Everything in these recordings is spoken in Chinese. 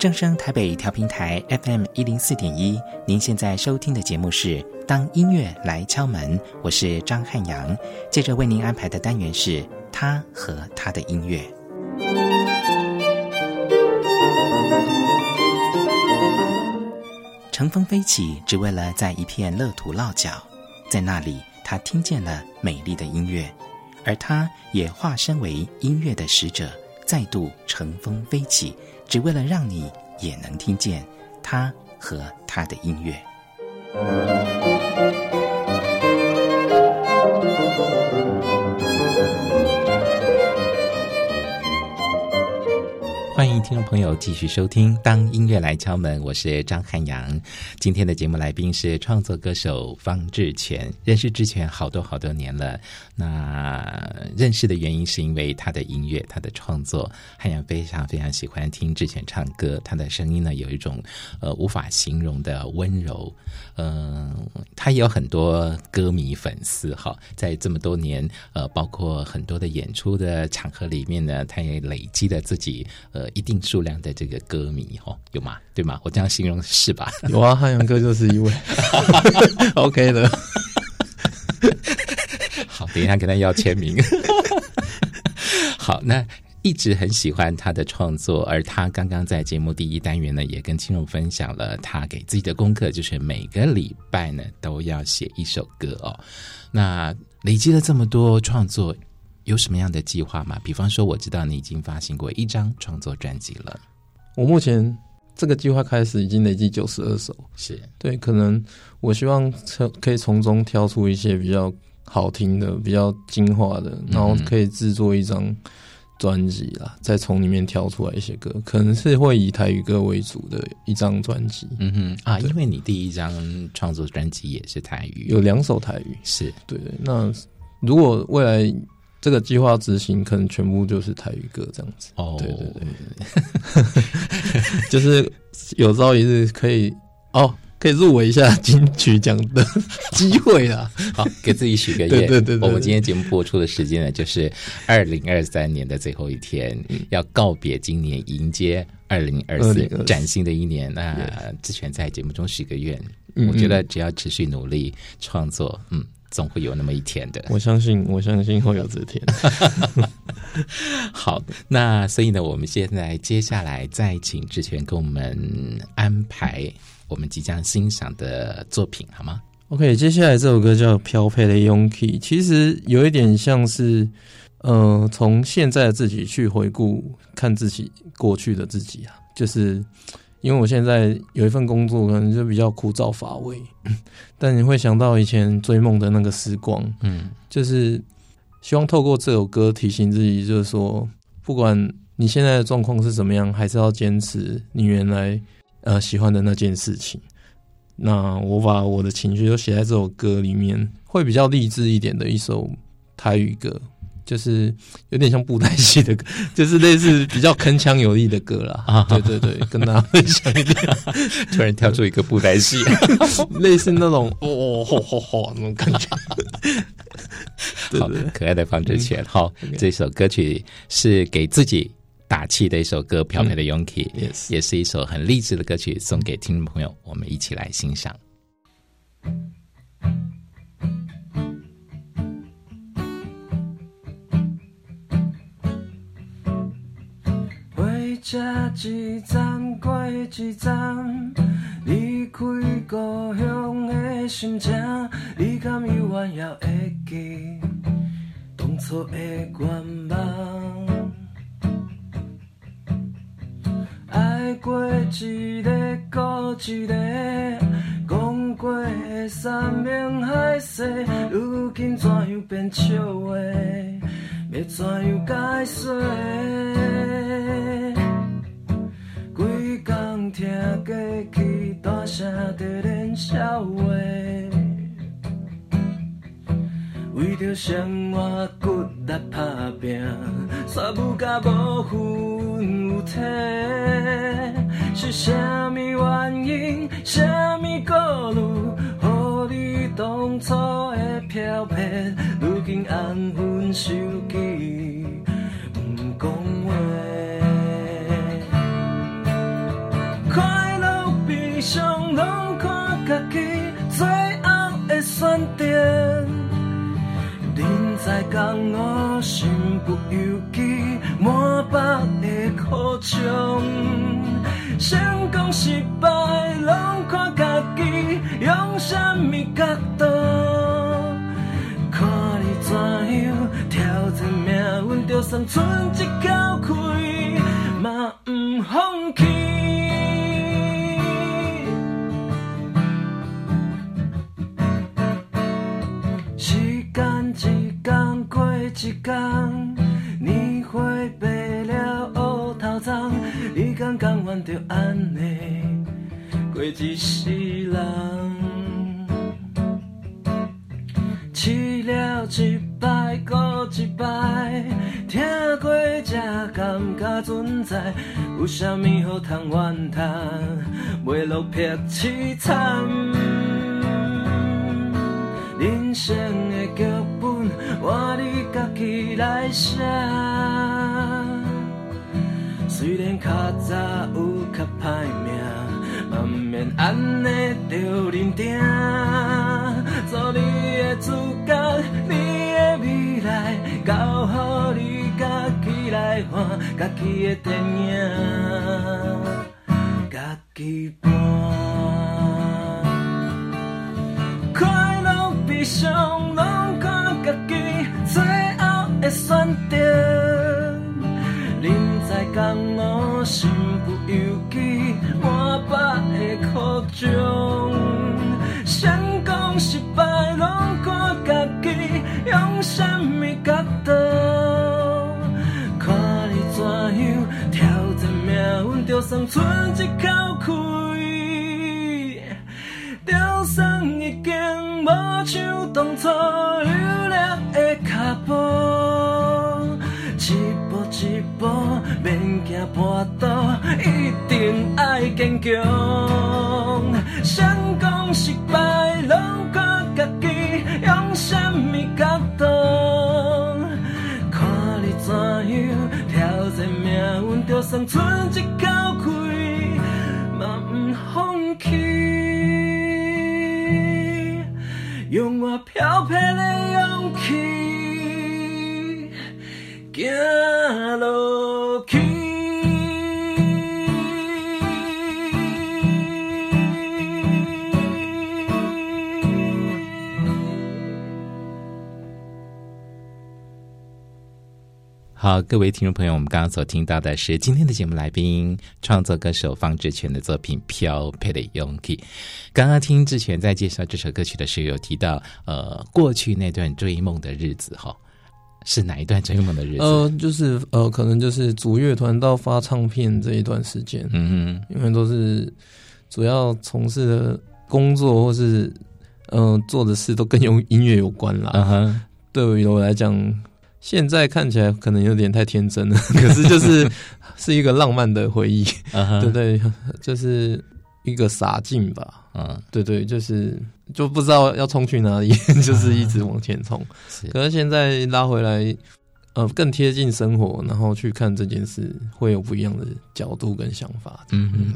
正声台北调频台 FM 一零四点一，您现在收听的节目是《当音乐来敲门》，我是张汉阳。接着为您安排的单元是他和他的音乐。乘风飞起，只为了在一片乐土落脚，在那里，他听见了美丽的音乐，而他也化身为音乐的使者，再度乘风飞起。只为了让你也能听见他和他的音乐。听众朋友继续收听《当音乐来敲门》，我是张汉阳。今天的节目来宾是创作歌手方志泉，认识志泉好多好多年了。那认识的原因是因为他的音乐，他的创作。汉阳非常非常喜欢听志泉唱歌，他的声音呢有一种呃无法形容的温柔。嗯、他也有很多歌迷粉丝哈，在这么多年呃，包括很多的演出的场合里面呢，他也累积了自己呃。一定数量的这个歌迷哦，有吗？对吗？我这样形容是吧？有啊，汉阳哥就是一位，OK 的。好，等一下跟他要签名。好，那一直很喜欢他的创作，而他刚刚在节目第一单元呢，也跟听众分享了他给自己的功课，就是每个礼拜呢都要写一首歌哦。那累积了这么多创作。有什么样的计划吗？比方说，我知道你已经发行过一张创作专辑了。我目前这个计划开始已经累计九十二首，是对。可能我希望从可以从中挑出一些比较好听的、比较精华的，然后可以制作一张专辑啦。嗯、再从里面挑出来一些歌，可能是会以台语歌为主的一张专辑。嗯哼啊，因为你第一张创作专辑也是台语，有两首台语，是对对。那如果未来这个计划执行可能全部就是台语歌这样子哦，对对对，就是有朝一日可以哦，可以入围一下金曲奖的机会啊。好，给自己许个愿。对对对，对，我们今天节目播出的时间呢，就是二零二三年的最后一天，嗯、要告别今年，迎接二零二四，崭新的一年。那志泉在节目中许个愿，嗯、我觉得只要持续努力创作，嗯。总会有那么一天的，我相信，我相信会有这天。好，那所以呢，我们现在接下来再请志全给我们安排我们即将欣赏的作品，好吗？OK，接下来这首歌叫《飘配的勇气》，其实有一点像是，呃，从现在的自己去回顾看自己过去的自己啊，就是。因为我现在有一份工作，可能就比较枯燥乏味，但你会想到以前追梦的那个时光，嗯，就是希望透过这首歌提醒自己，就是说，不管你现在的状况是怎么样，还是要坚持你原来呃喜欢的那件事情。那我把我的情绪都写在这首歌里面，会比较励志一点的一首台语歌。就是有点像布袋戏的歌，就是类似比较铿锵有力的歌啦。啊，对对对，跟大家分享一点。突然跳出一个布袋戏，类似那种哦吼吼吼那种感觉。好，可爱的方志全。好，这首歌曲是给自己打气的一首歌，《飘飘的勇气》，也是一首很励志的歌曲，送给听众朋友，我们一起来欣赏。这一站过一站，离开故乡的心情，你敢永远也会记当初的愿望。爱过一个过一个，讲过的山盟海誓，如今怎样变笑话？要怎样解释？听过去大声在练笑话，为着生活骨力打拼，煞有甲无魂有体。是啥物原因？啥物顾虑？予你当初的飘泊，如今安分守人在江湖，身不由己，满腹的苦衷。成功失败，拢看家己用什么角度。看你怎样挑战命运，就算剩一口气，你敢甘愿就安尼过一世人？试了一摆，搁一摆，听过这感觉存在，有啥物好通怨叹？袂落魄凄惨。人生的剧本，换你家己来写。虽然较早有较歹命，嘛毋免安尼着认定。做你的主角，你的未来，交予你家己来看，家己的电影，家己搬。在江湖，身不由己，满腹的苦衷。成功失败拢看家己，用什么角度？看你怎样挑战命运，就算剩一口气，就算已经。无像当初我都，一定爱坚强。成功失败拢靠家己，用什么角度？看你怎样挑战命运，就算剩一好，各位听众朋友，我们刚刚所听到的是今天的节目来宾，创作歌手方志全的作品《飘配的勇气》。刚刚听志全在介绍这首歌曲的时候，有提到呃过去那段追梦的日子，哈，是哪一段追梦的日子？呃，就是呃，可能就是组乐团到发唱片这一段时间，嗯嗯，因为都是主要从事的工作或是嗯、呃、做的事都跟用音乐有关啦。嗯哼，对于我来讲。现在看起来可能有点太天真了，可是就是 是一个浪漫的回忆，对对，就是一个洒劲吧，嗯，对对，就是就不知道要冲去哪里，就是一直往前冲。可是现在拉回来。呃，更贴近生活，然后去看这件事，会有不一样的角度跟想法。嗯嗯，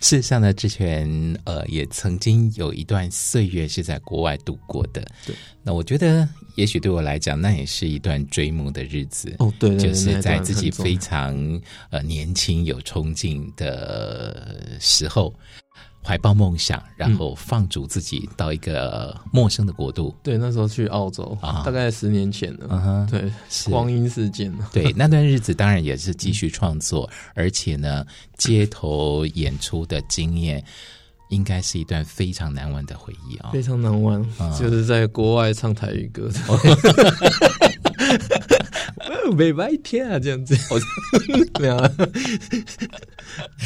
事实上呢，之前呃也曾经有一段岁月是在国外度过的。对，那我觉得也许对我来讲，那也是一段追梦的日子。哦，对，对，对，就是在自己非常呃年轻有冲劲的时候。怀抱梦想，然后放逐自己到一个陌生的国度。嗯、对，那时候去澳洲，啊、大概十年前了。对，光阴似箭。对，那段日子当然也是继续创作，嗯、而且呢，街头演出的经验，应该是一段非常难忘的回忆啊、哦，非常难忘。嗯、就是在国外唱台语歌。没白天啊，这样子，没有，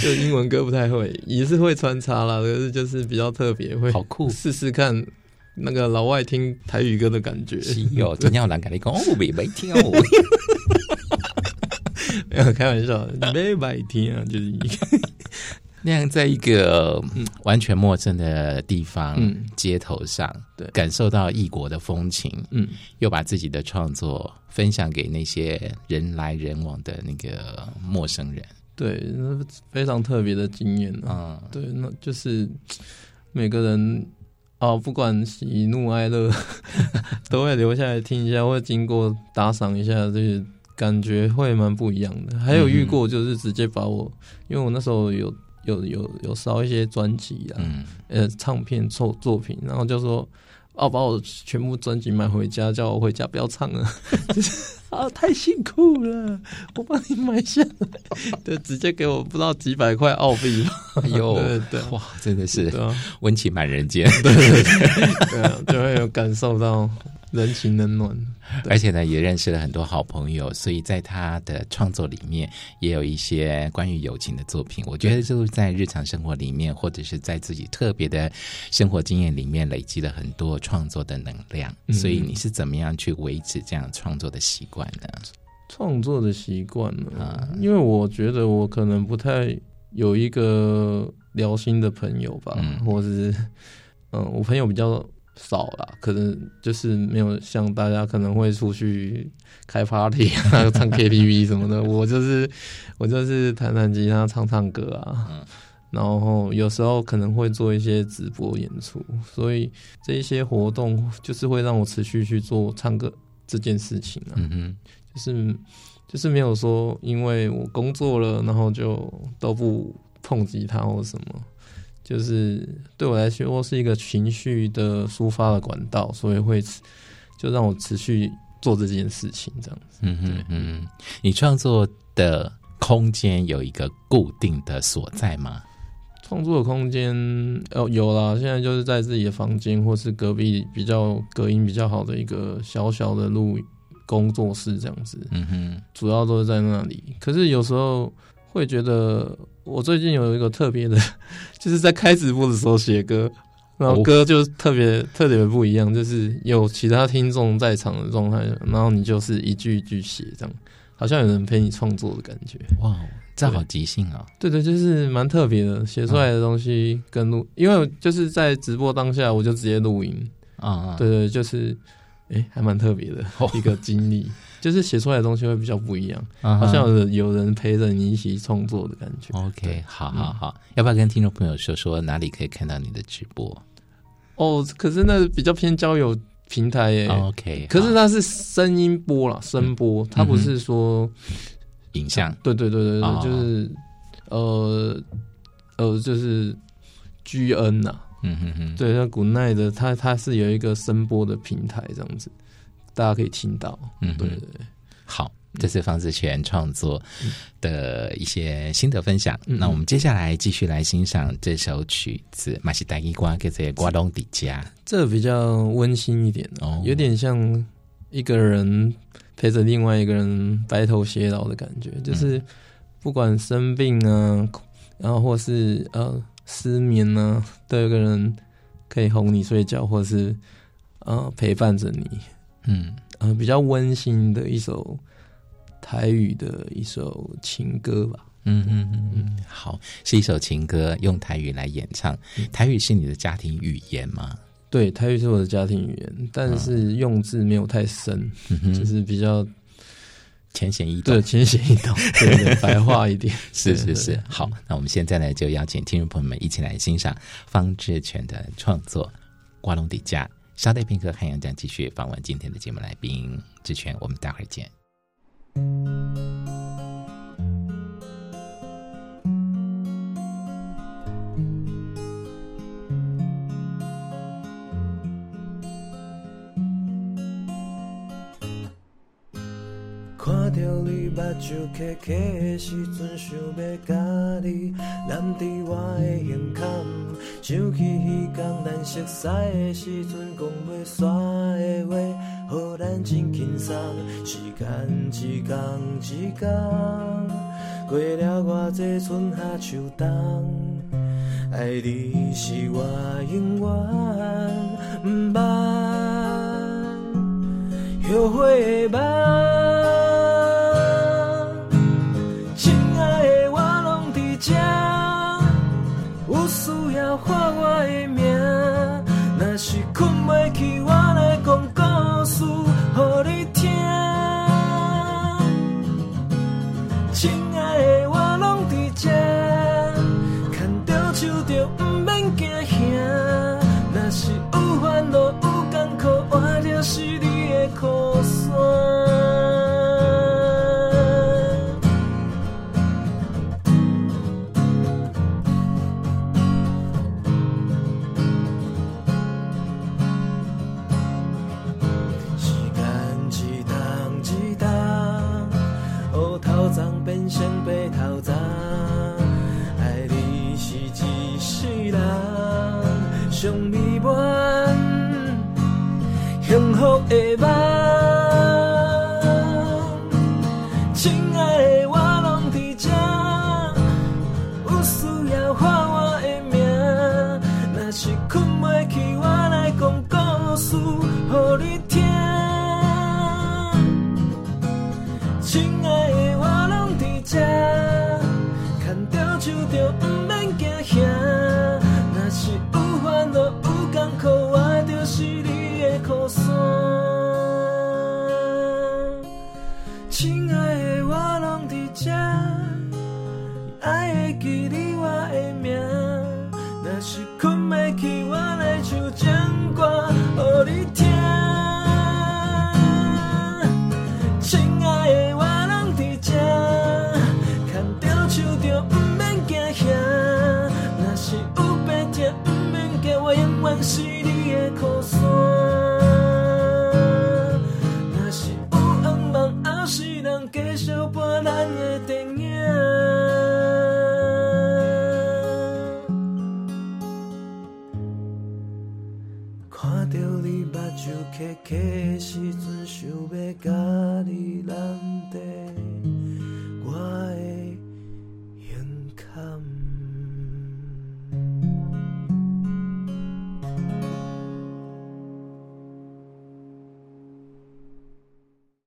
就英文歌不太会，也是会穿插啦，可是就是比较特别，会好酷，试试看那个老外听台语歌的感觉。有，今天我来跟你讲哦，没白天哦，没有开玩笑，没白天啊，就是一个。那样在一个完全陌生的地方，嗯、街头上，对，感受到异国的风情，嗯，又把自己的创作分享给那些人来人往的那个陌生人，对，那非常特别的经验啊。嗯、对，那就是每个人哦，不管喜怒哀乐，都会留下来听一下，会经过打赏一下，这些感觉会蛮不一样的。还有遇过，就是直接把我，嗯、因为我那时候有有有有烧一些专辑啊，嗯、呃，唱片作作品，然后就说。哦，把我全部专辑买回家，叫我回家不要唱了，就是啊，太辛苦了，我帮你买下来，对，直接给我不知道几百块澳币，哎呦，对 对，哇，真的是温情满人间，对对对，对啊，就会有感受到。人情冷暖，而且呢，也认识了很多好朋友，所以在他的创作里面也有一些关于友情的作品。我觉得就是在日常生活里面，或者是在自己特别的生活经验里面，累积了很多创作的能量。所以你是怎么样去维持这样创作的习惯呢？创作的习惯呢？因为我觉得我可能不太有一个聊心的朋友吧，嗯、或者是嗯，我朋友比较。少了，可能就是没有像大家可能会出去开 party 啊，唱 KTV 什么的。我就是我就是弹弹吉他，唱唱歌啊。嗯、然后有时候可能会做一些直播演出，所以这一些活动就是会让我持续去做唱歌这件事情啊。嗯哼，就是就是没有说因为我工作了，然后就都不碰吉他或什么。就是对我来说，是一个情绪的抒发的管道，所以会就让我持续做这件事情，这样子。嗯哼嗯，你创作的空间有一个固定的所在吗？创作的空间哦，有啦，现在就是在自己的房间，或是隔壁比较隔音比较好的一个小小的录工作室，这样子。嗯哼，主要都是在那里。可是有时候会觉得。我最近有一个特别的，就是在开直播的时候写歌，然后歌就特别、哦、特别不一样，就是有其他听众在场的状态，然后你就是一句一句写，这样好像有人陪你创作的感觉。哇，这好即兴啊！对对，就是蛮特别的，写出来的东西跟录，嗯、因为就是在直播当下我就直接录音啊，嗯、对对，就是哎、欸，还蛮特别的 一个经历。哦就是写出来的东西会比较不一样，uh. 好像有有人陪着你一起创作的感觉。OK，好好好，嗯、要不要跟听众朋友说说哪里可以看到你的直播？哦，可是那比较偏交友平台耶。OK，可是它是声音播啦，声播，它不是说影像。对对对对对，oh. 就是呃呃，就是 GN 呐。嗯哼哼，对，那古奈的，它它是有一个声波的平台这样子。大家可以听到，嗯，对对对，好，这是方志全创作的一些心得分享。嗯、那我们接下来继续来欣赏这首曲子，马西达伊瓜给这些瓜东底家，这比较温馨一点哦，有点像一个人陪着另外一个人白头偕老的感觉，就是不管生病啊，然后或是呃失眠呢，都有个人可以哄你睡觉，或是呃陪伴着你。嗯，呃，比较温馨的一首台语的一首情歌吧。嗯嗯嗯嗯，好，是一首情歌，用台语来演唱。嗯、台语是你的家庭语言吗？对，台语是我的家庭语言，但是用字没有太深，嗯、就是比较浅显易懂。对，浅显易懂，对，白话一点。是是是，好，那我们现在呢，就邀请听众朋友们一起来欣赏方志全的创作《瓜龙底家》。稍待片刻，汉阳将继续访问今天的节目来宾志全，我们待会儿见。着你目睭揢揢的时阵，想要甲你揽伫我的胸坎，想起彼天咱熟悉的时阵，讲要煞的话，予咱真轻松。时间一天一天，过了偌济春夏秋冬，爱你是我永远毋捌后悔的梦。手就毋免惊兄，若是将美满幸福的梦。阵，